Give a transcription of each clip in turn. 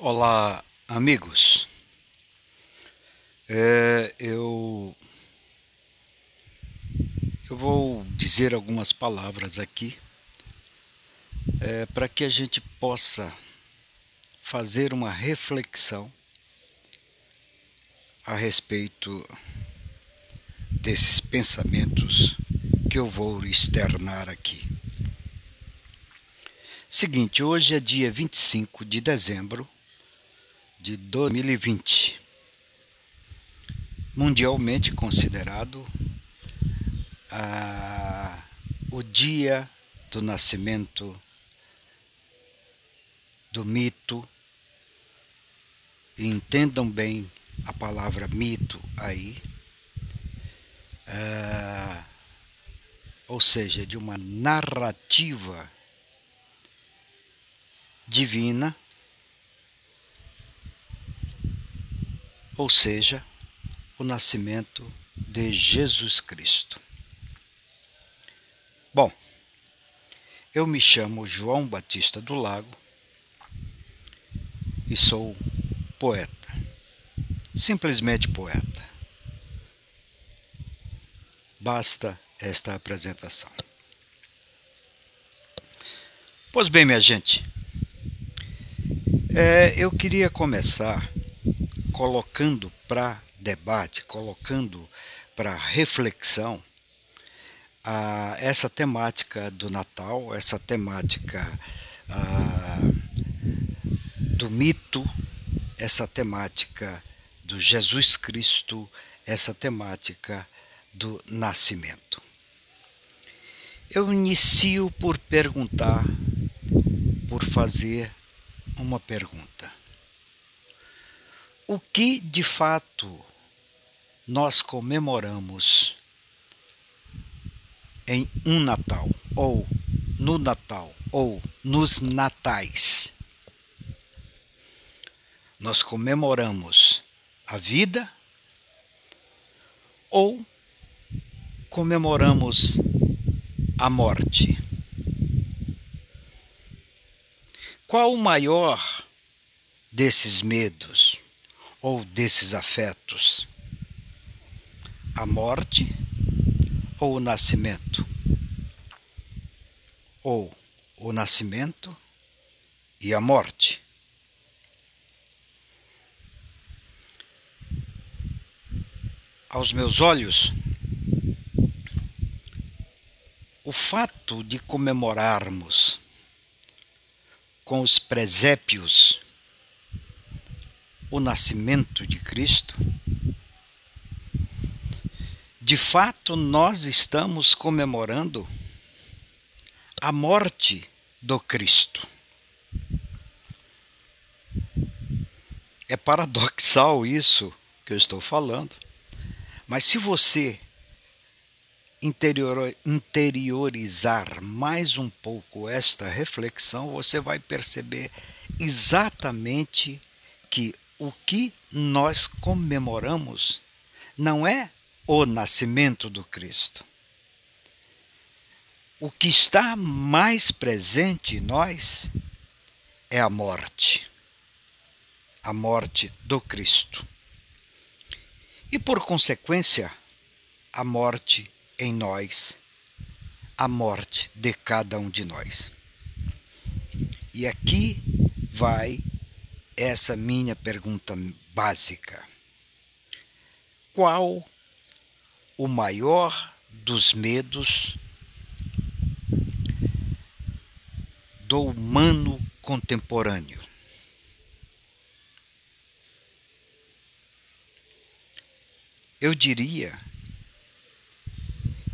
Olá, amigos. É, eu eu vou dizer algumas palavras aqui é, para que a gente possa fazer uma reflexão a respeito desses pensamentos que eu vou externar aqui. Seguinte, hoje é dia 25 de dezembro de 2020, mundialmente considerado ah, o dia do nascimento do mito. Entendam bem a palavra mito aí, ah, ou seja, de uma narrativa divina ou seja, o nascimento de Jesus Cristo. Bom, eu me chamo João Batista do Lago e sou poeta, simplesmente poeta. Basta esta apresentação. Pois bem, minha gente, é, eu queria começar colocando para debate, colocando para reflexão a, essa temática do Natal, essa temática a, do mito, essa temática do Jesus Cristo, essa temática do nascimento. Eu inicio por perguntar, por fazer uma pergunta o que de fato nós comemoramos em um Natal, ou no Natal, ou nos Natais. Nós comemoramos a vida ou comemoramos a morte? Qual o maior desses medos? Ou desses afetos? A morte ou o nascimento? Ou o nascimento e a morte? Aos meus olhos, o fato de comemorarmos com os presépios o nascimento de Cristo, de fato nós estamos comemorando a morte do Cristo. É paradoxal isso que eu estou falando, mas se você interior, interiorizar mais um pouco esta reflexão, você vai perceber exatamente que o que nós comemoramos não é o nascimento do Cristo. O que está mais presente em nós é a morte, a morte do Cristo. E por consequência, a morte em nós, a morte de cada um de nós. E aqui vai essa minha pergunta básica. Qual o maior dos medos do humano contemporâneo? Eu diria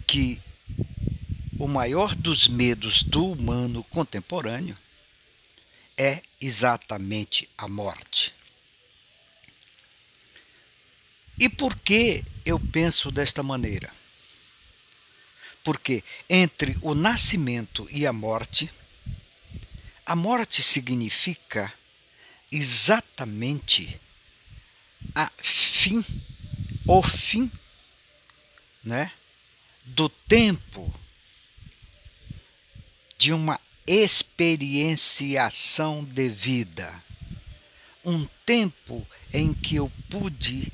que o maior dos medos do humano contemporâneo é exatamente a morte. E por que eu penso desta maneira? Porque entre o nascimento e a morte, a morte significa exatamente a fim, o fim, né, do tempo de uma experienciação de vida, um tempo em que eu pude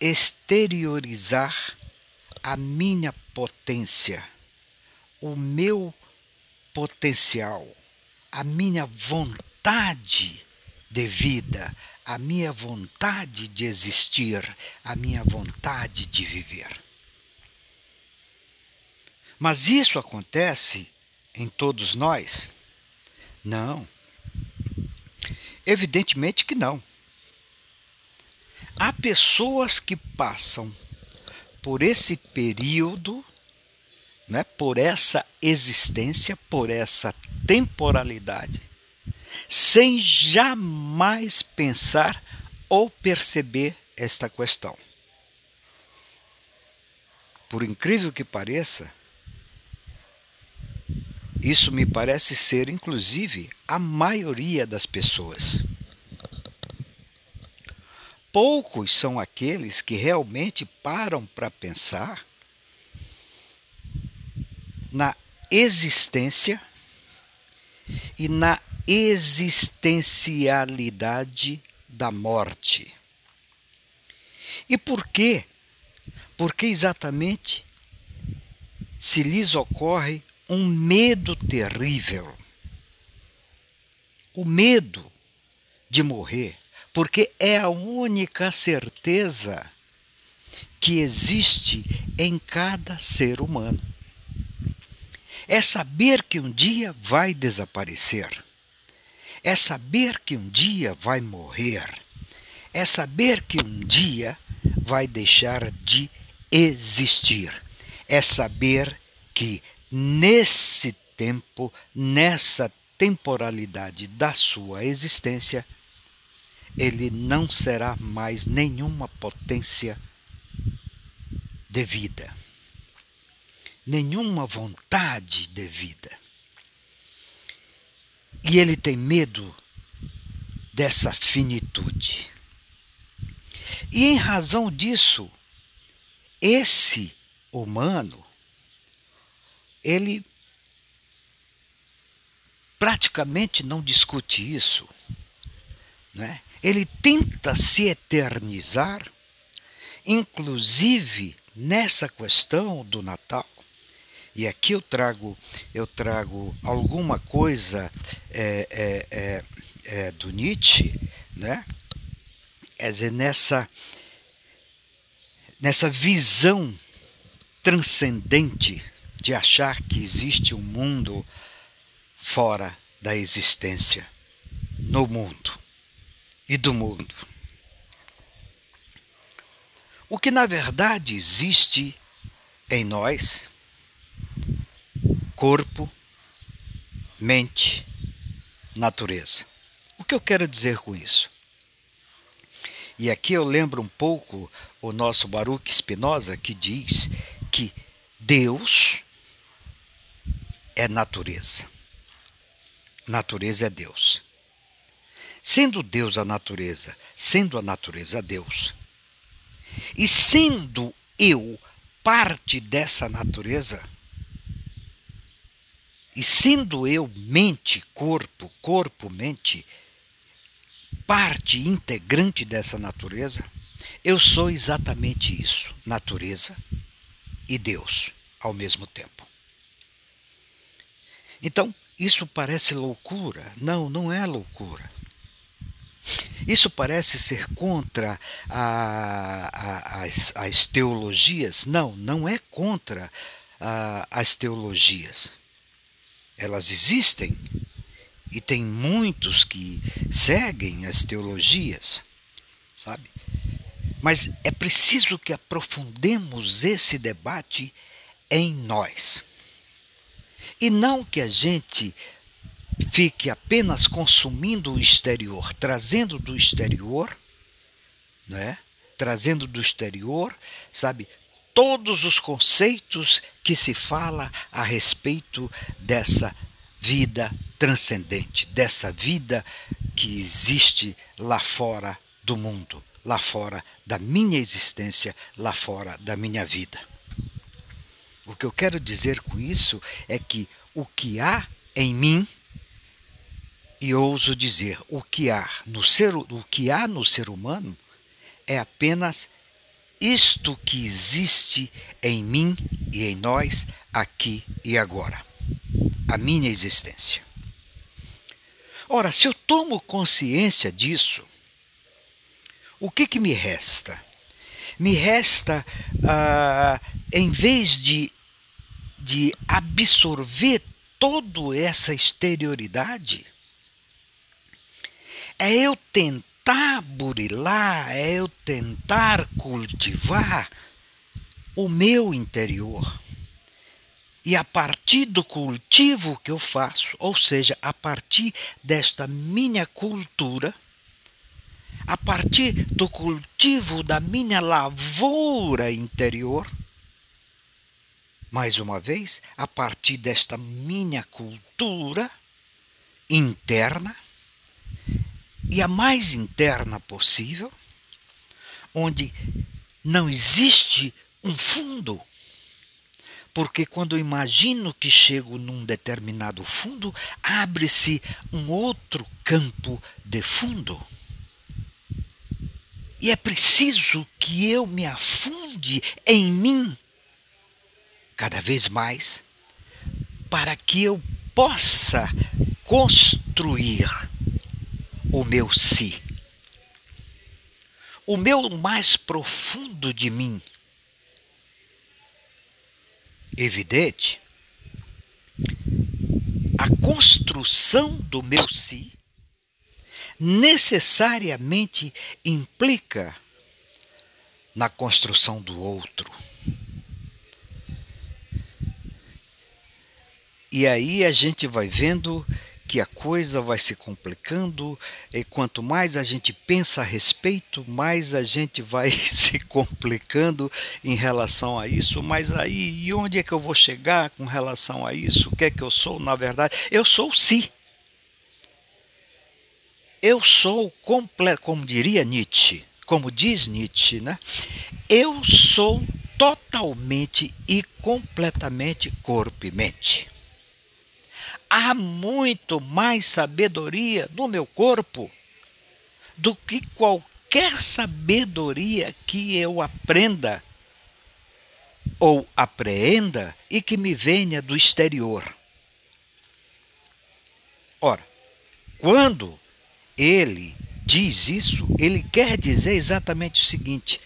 exteriorizar a minha potência, o meu potencial, a minha vontade de vida, a minha vontade de existir, a minha vontade de viver. Mas isso acontece em todos nós? Não. Evidentemente que não. Há pessoas que passam por esse período, né, por essa existência, por essa temporalidade, sem jamais pensar ou perceber esta questão. Por incrível que pareça, isso me parece ser, inclusive, a maioria das pessoas. Poucos são aqueles que realmente param para pensar na existência e na existencialidade da morte. E por quê? Porque exatamente se lhes ocorre um medo terrível. O medo de morrer, porque é a única certeza que existe em cada ser humano. É saber que um dia vai desaparecer é saber que um dia vai morrer, é saber que um dia vai deixar de existir, é saber que nesse tempo, nessa temporalidade da sua existência, ele não será mais nenhuma potência de vida, nenhuma vontade de vida. E ele tem medo dessa finitude. E em razão disso, esse humano, ele praticamente não discute isso. Né? Ele tenta se eternizar, inclusive nessa questão do Natal. E aqui eu trago, eu trago alguma coisa é, é, é, é, do Nietzsche, né? Quer dizer, nessa, nessa visão transcendente de achar que existe um mundo fora da existência, no mundo e do mundo. O que na verdade existe em nós corpo, mente, natureza. O que eu quero dizer com isso? E aqui eu lembro um pouco o nosso Baruch Spinoza que diz que Deus é natureza. Natureza é Deus. Sendo Deus a natureza, sendo a natureza Deus, e sendo eu parte dessa natureza, e sendo eu mente, corpo, corpo, mente, parte integrante dessa natureza, eu sou exatamente isso, natureza e Deus ao mesmo tempo. Então, isso parece loucura? Não, não é loucura. Isso parece ser contra a, a, as, as teologias? Não, não é contra a, as teologias elas existem e tem muitos que seguem as teologias, sabe? Mas é preciso que aprofundemos esse debate em nós. E não que a gente fique apenas consumindo o exterior, trazendo do exterior, né? Trazendo do exterior, sabe, todos os conceitos que se fala a respeito dessa vida transcendente, dessa vida que existe lá fora do mundo, lá fora da minha existência, lá fora da minha vida. O que eu quero dizer com isso é que o que há em mim E ouso dizer, o que há no ser, o que há no ser humano é apenas isto que existe em mim e em nós aqui e agora. A minha existência. Ora, se eu tomo consciência disso, o que, que me resta? Me resta, ah, em vez de, de absorver toda essa exterioridade, é eu tentar burilar, é eu tentar cultivar o meu interior. E a partir do cultivo que eu faço, ou seja, a partir desta minha cultura, a partir do cultivo da minha lavoura interior, mais uma vez, a partir desta minha cultura interna, e a mais interna possível, onde não existe um fundo porque quando eu imagino que chego num determinado fundo, abre-se um outro campo de fundo. E é preciso que eu me afunde em mim cada vez mais para que eu possa construir o meu si. O meu mais profundo de mim evidente, a construção do meu si necessariamente implica na construção do outro. E aí a gente vai vendo que a coisa vai se complicando, e quanto mais a gente pensa a respeito, mais a gente vai se complicando em relação a isso. Mas aí, e onde é que eu vou chegar com relação a isso? O que é que eu sou, na verdade? Eu sou o si. Eu sou completo, como diria Nietzsche, como diz Nietzsche, né? Eu sou totalmente e completamente corpo e mente há muito mais sabedoria no meu corpo do que qualquer sabedoria que eu aprenda ou apreenda e que me venha do exterior. Ora, quando ele diz isso, ele quer dizer exatamente o seguinte: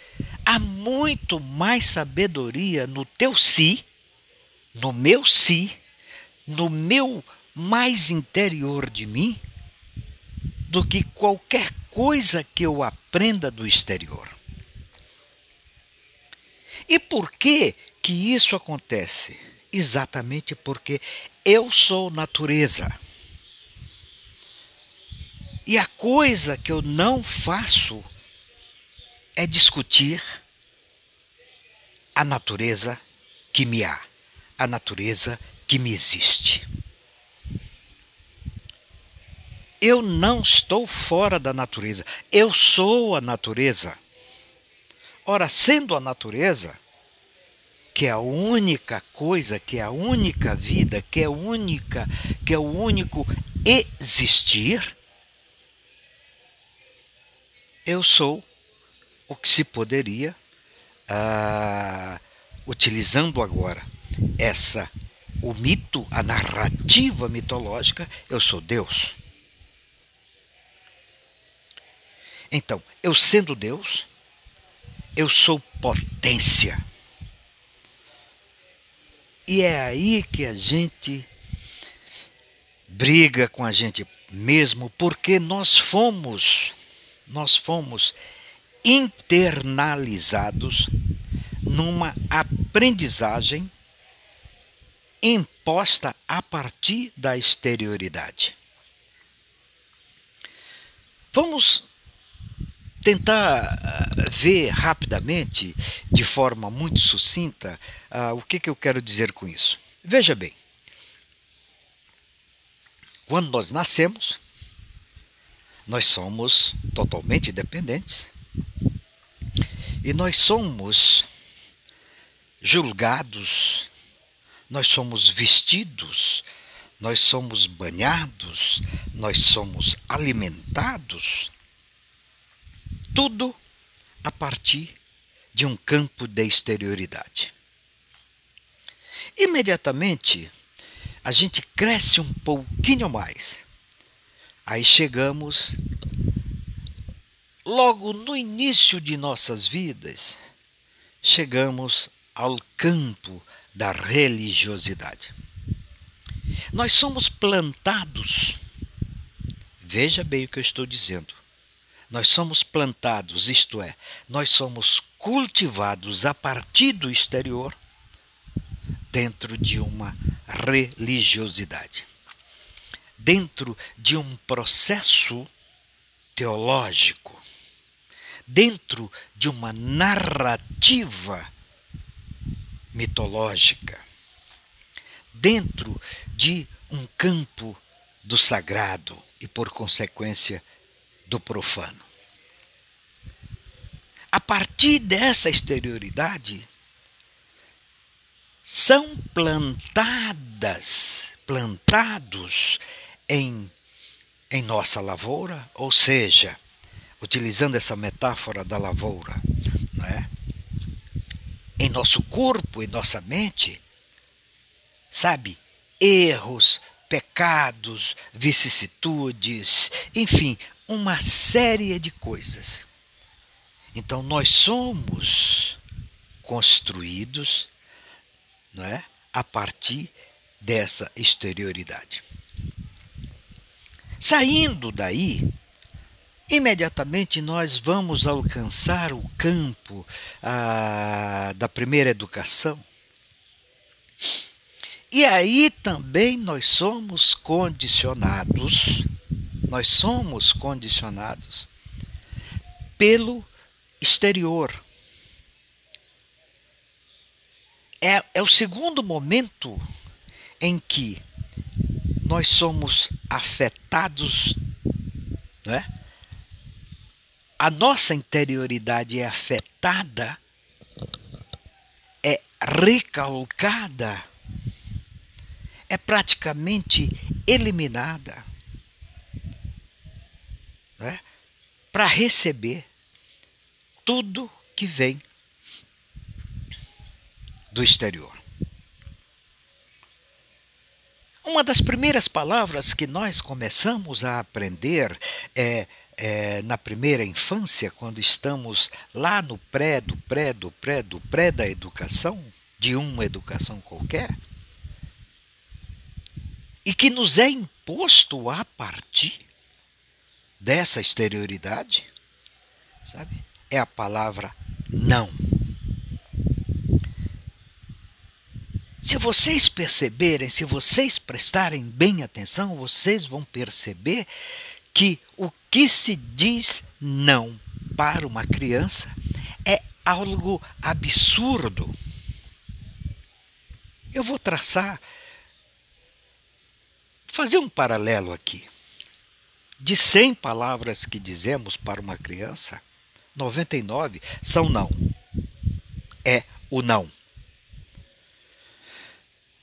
há muito mais sabedoria no teu si, no meu si, no meu mais interior de mim do que qualquer coisa que eu aprenda do exterior. E por que que isso acontece? Exatamente porque eu sou natureza. E a coisa que eu não faço é discutir a natureza que me há, a natureza que me existe. Eu não estou fora da natureza, eu sou a natureza. Ora, sendo a natureza, que é a única coisa, que é a única vida, que é única, que é o único existir, eu sou o que se poderia, ah, utilizando agora essa o mito, a narrativa mitológica, eu sou Deus. Então, eu sendo Deus, eu sou potência. E é aí que a gente briga com a gente mesmo, porque nós fomos, nós fomos internalizados numa aprendizagem imposta a partir da exterioridade. Vamos tentar ah, ver rapidamente, de forma muito sucinta, uh, o que, que eu quero dizer com isso. Veja bem, quando nós nascemos, nós somos totalmente dependentes. E nós somos julgados, nós somos vestidos, nós somos banhados, nós somos alimentados, tudo a partir de um campo de exterioridade. Imediatamente, a gente cresce um pouquinho mais. Aí chegamos logo no início de nossas vidas, chegamos ao campo da religiosidade. Nós somos plantados, veja bem o que eu estou dizendo. Nós somos plantados, isto é, nós somos cultivados a partir do exterior dentro de uma religiosidade, dentro de um processo teológico, dentro de uma narrativa mitológica, dentro de um campo do sagrado e, por consequência, do profano. A partir dessa exterioridade, são plantadas, plantados em, em nossa lavoura, ou seja, utilizando essa metáfora da lavoura, é? em nosso corpo e nossa mente, sabe, erros, pecados, vicissitudes, enfim, uma série de coisas. Então nós somos construídos não é, a partir dessa exterioridade. Saindo daí, imediatamente nós vamos alcançar o campo ah, da primeira educação. E aí também nós somos condicionados nós somos condicionados pelo exterior. É, é o segundo momento em que nós somos afetados, não é? a nossa interioridade é afetada, é recalcada, é praticamente eliminada né, para receber tudo que vem do exterior. Uma das primeiras palavras que nós começamos a aprender é, é, na primeira infância, quando estamos lá no pré, do pré, do pré, do pré da educação, de uma educação qualquer, e que nos é imposto a partir dessa exterioridade, sabe? É a palavra não. Se vocês perceberem, se vocês prestarem bem atenção, vocês vão perceber que o que se diz não para uma criança é algo absurdo. Eu vou traçar, fazer um paralelo aqui. De 100 palavras que dizemos para uma criança, 99 são não. É o não.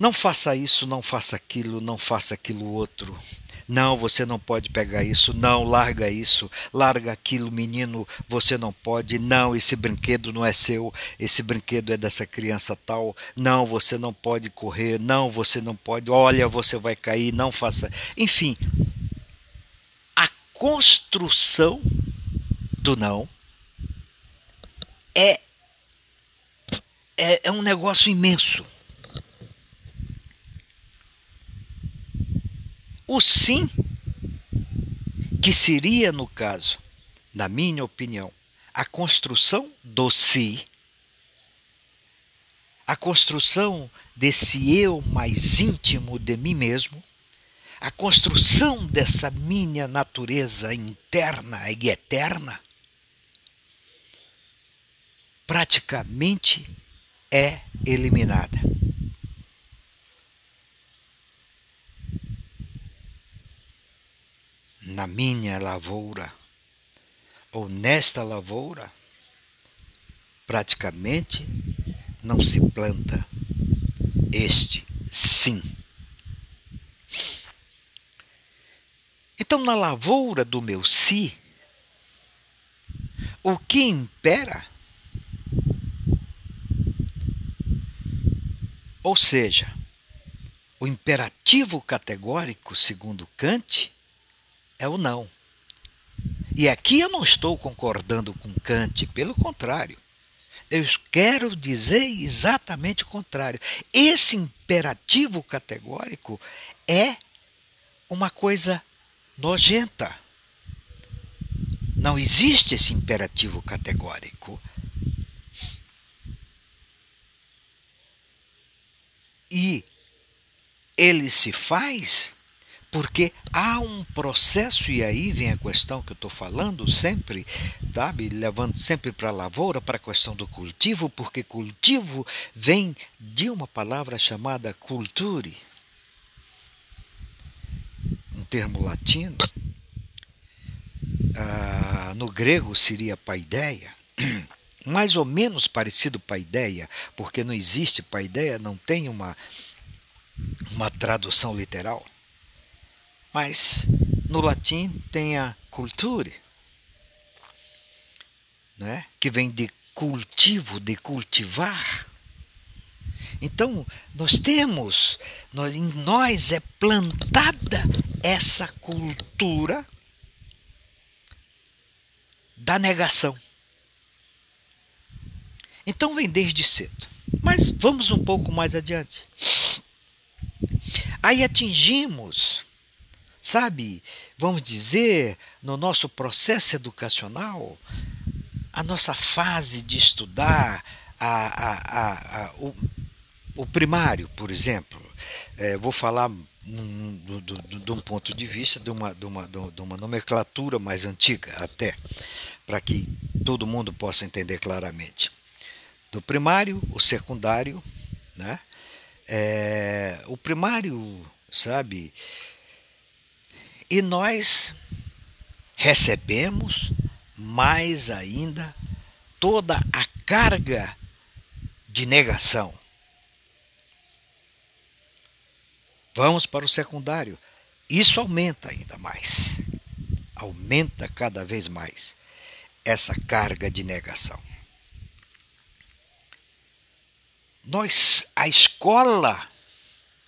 Não faça isso, não faça aquilo, não faça aquilo outro. Não, você não pode pegar isso. Não, larga isso. Larga aquilo, menino, você não pode. Não, esse brinquedo não é seu. Esse brinquedo é dessa criança tal. Não, você não pode correr. Não, você não pode. Olha, você vai cair. Não faça. Enfim, construção do não é, é, é um negócio imenso. O sim, que seria, no caso, na minha opinião, a construção do si, a construção desse eu mais íntimo de mim mesmo, a construção dessa minha natureza interna e eterna praticamente é eliminada. Na minha lavoura, ou nesta lavoura, praticamente não se planta este sim. Então, na lavoura do meu si, o que impera, ou seja, o imperativo categórico, segundo Kant, é o não. E aqui eu não estou concordando com Kant, pelo contrário. Eu quero dizer exatamente o contrário. Esse imperativo categórico é uma coisa nojenta. Não existe esse imperativo categórico. E ele se faz porque há um processo, e aí vem a questão que eu estou falando sempre, sabe, levando sempre para a lavoura, para a questão do cultivo, porque cultivo vem de uma palavra chamada culture, um termo latino, ah, no grego seria paideia, mais ou menos parecido paideia, porque não existe paideia, não tem uma, uma tradução literal. Mas no latim tem a cultura, né? que vem de cultivo, de cultivar. Então, nós temos, nós, em nós é plantada essa cultura da negação. Então, vem desde cedo. Mas vamos um pouco mais adiante. Aí atingimos sabe, vamos dizer, no nosso processo educacional, a nossa fase de estudar a, a, a, o, o, primário, por exemplo. É, vou falar de um ponto de vista de uma, de, uma, de uma nomenclatura mais antiga, até, para que todo mundo possa entender claramente. Do primário, o secundário, né? É, o primário, sabe, e nós recebemos mais ainda toda a carga de negação. Vamos para o secundário. Isso aumenta ainda mais. Aumenta cada vez mais essa carga de negação. Nós, a escola,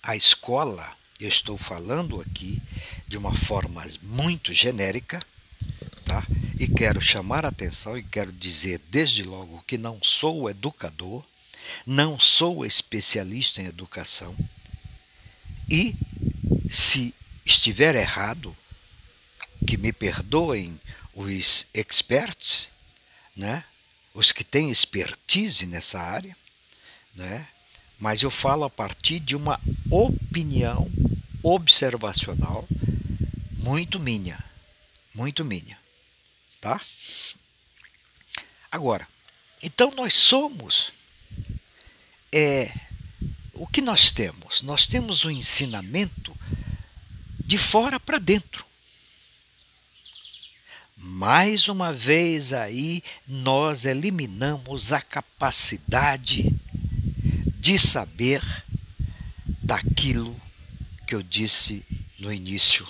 a escola eu estou falando aqui de uma forma muito genérica, tá? E quero chamar a atenção e quero dizer desde logo que não sou educador, não sou especialista em educação. E se estiver errado, que me perdoem os experts, né? Os que têm expertise nessa área, né? Mas eu falo a partir de uma opinião observacional muito minha, muito minha, tá? Agora, então nós somos é o que nós temos? Nós temos um ensinamento de fora para dentro. Mais uma vez aí nós eliminamos a capacidade de saber daquilo que eu disse no início,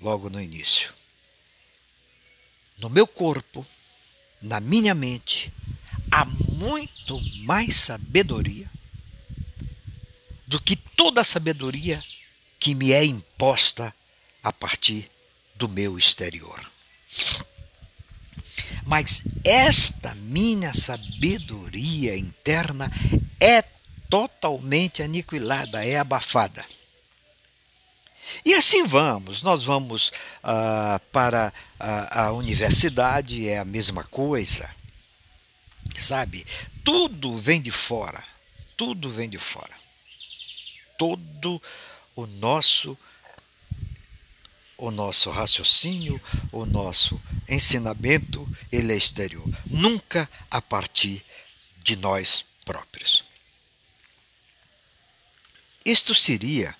logo no início. No meu corpo, na minha mente, há muito mais sabedoria do que toda a sabedoria que me é imposta a partir do meu exterior. Mas esta minha sabedoria interna é totalmente aniquilada, é abafada. E assim vamos, nós vamos ah, para a, a universidade, é a mesma coisa, sabe? Tudo vem de fora, tudo vem de fora. Todo o nosso o nosso raciocínio, o nosso ensinamento, ele é exterior, nunca a partir de nós próprios. Isto seria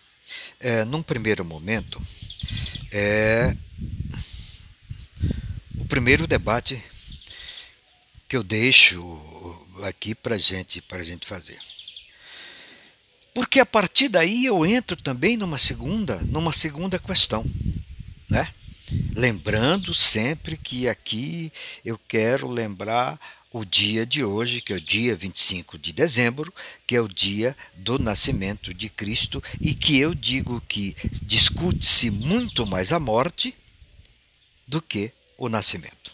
é, num primeiro momento, é o primeiro debate que eu deixo aqui para gente, a gente fazer. Porque a partir daí eu entro também numa segunda, numa segunda questão, né? Lembrando sempre que aqui eu quero lembrar o dia de hoje, que é o dia 25 de dezembro, que é o dia do nascimento de Cristo, e que eu digo que discute-se muito mais a morte do que o nascimento.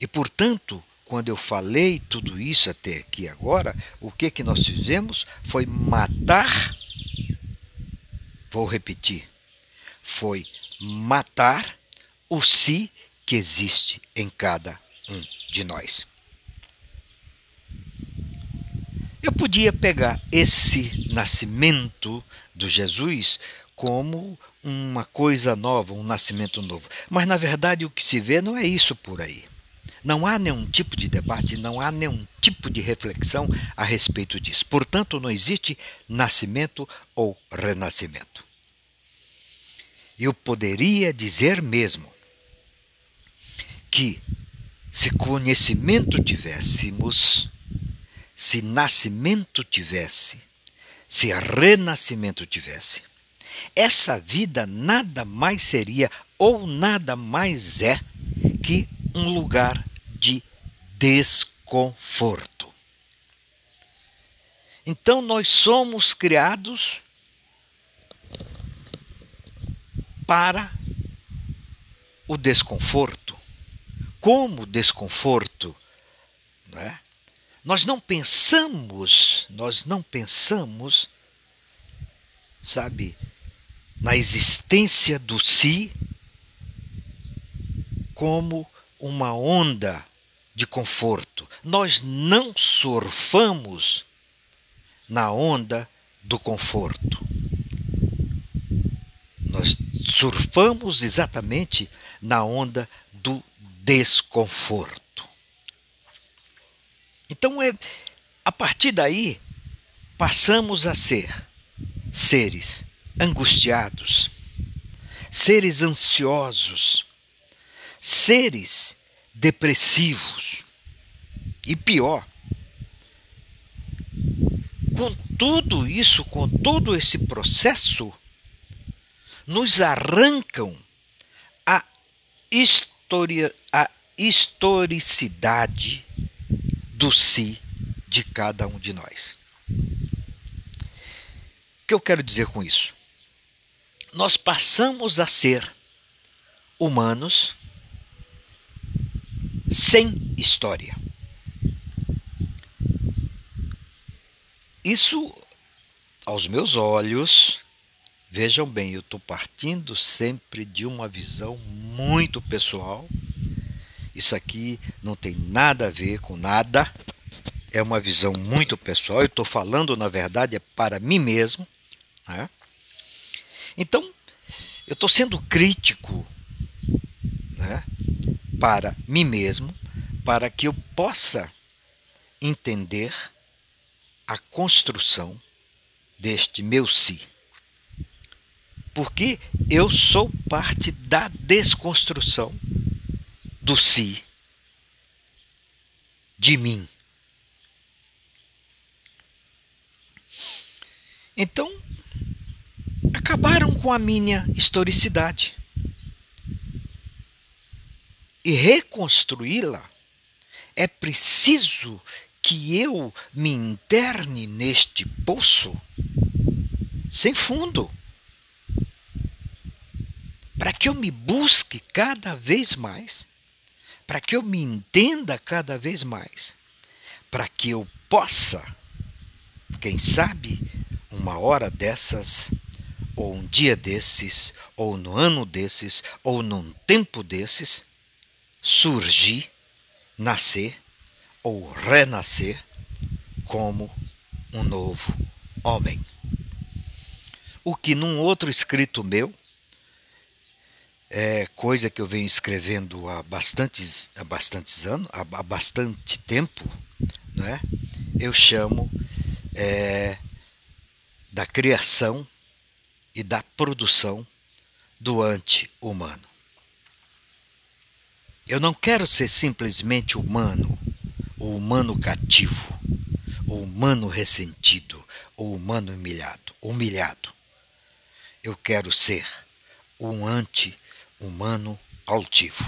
E portanto, quando eu falei tudo isso até aqui agora, o que que nós fizemos foi matar Vou repetir. Foi matar o si que existe em cada um de nós. Eu podia pegar esse nascimento do Jesus como uma coisa nova, um nascimento novo. Mas na verdade o que se vê não é isso por aí. Não há nenhum tipo de debate, não há nenhum tipo de reflexão a respeito disso. Portanto, não existe nascimento ou renascimento. Eu poderia dizer mesmo que se conhecimento tivéssemos, se nascimento tivesse, se renascimento tivesse, essa vida nada mais seria ou nada mais é que um lugar de desconforto. Então nós somos criados para o desconforto. Como desconforto, não é? Nós não pensamos, nós não pensamos, sabe, na existência do si como uma onda de conforto. Nós não surfamos na onda do conforto. Nós surfamos exatamente na onda desconforto. Então, é, a partir daí, passamos a ser seres angustiados, seres ansiosos, seres depressivos. E pior, com tudo isso, com todo esse processo, nos arrancam a, historia, a historicidade do si de cada um de nós. O que eu quero dizer com isso? Nós passamos a ser humanos sem história. Isso, aos meus olhos, Vejam bem, eu estou partindo sempre de uma visão muito pessoal. Isso aqui não tem nada a ver com nada. É uma visão muito pessoal. Eu estou falando, na verdade, é para mim mesmo. Né? Então, eu estou sendo crítico né, para mim mesmo, para que eu possa entender a construção deste meu si porque eu sou parte da desconstrução do si, de mim. Então, acabaram com a minha historicidade. E reconstruí-la é preciso que eu me interne neste poço sem fundo para que eu me busque cada vez mais, para que eu me entenda cada vez mais, para que eu possa, quem sabe, uma hora dessas, ou um dia desses, ou no ano desses, ou num tempo desses, surgir, nascer ou renascer como um novo homem. O que num outro escrito meu é coisa que eu venho escrevendo há bastantes, há bastantes anos, há, há bastante tempo, não é? eu chamo é, da criação e da produção do anti-humano. Eu não quero ser simplesmente humano, o humano cativo, o humano ressentido, o humano humilhado, humilhado. Eu quero ser um anti-humano altivo.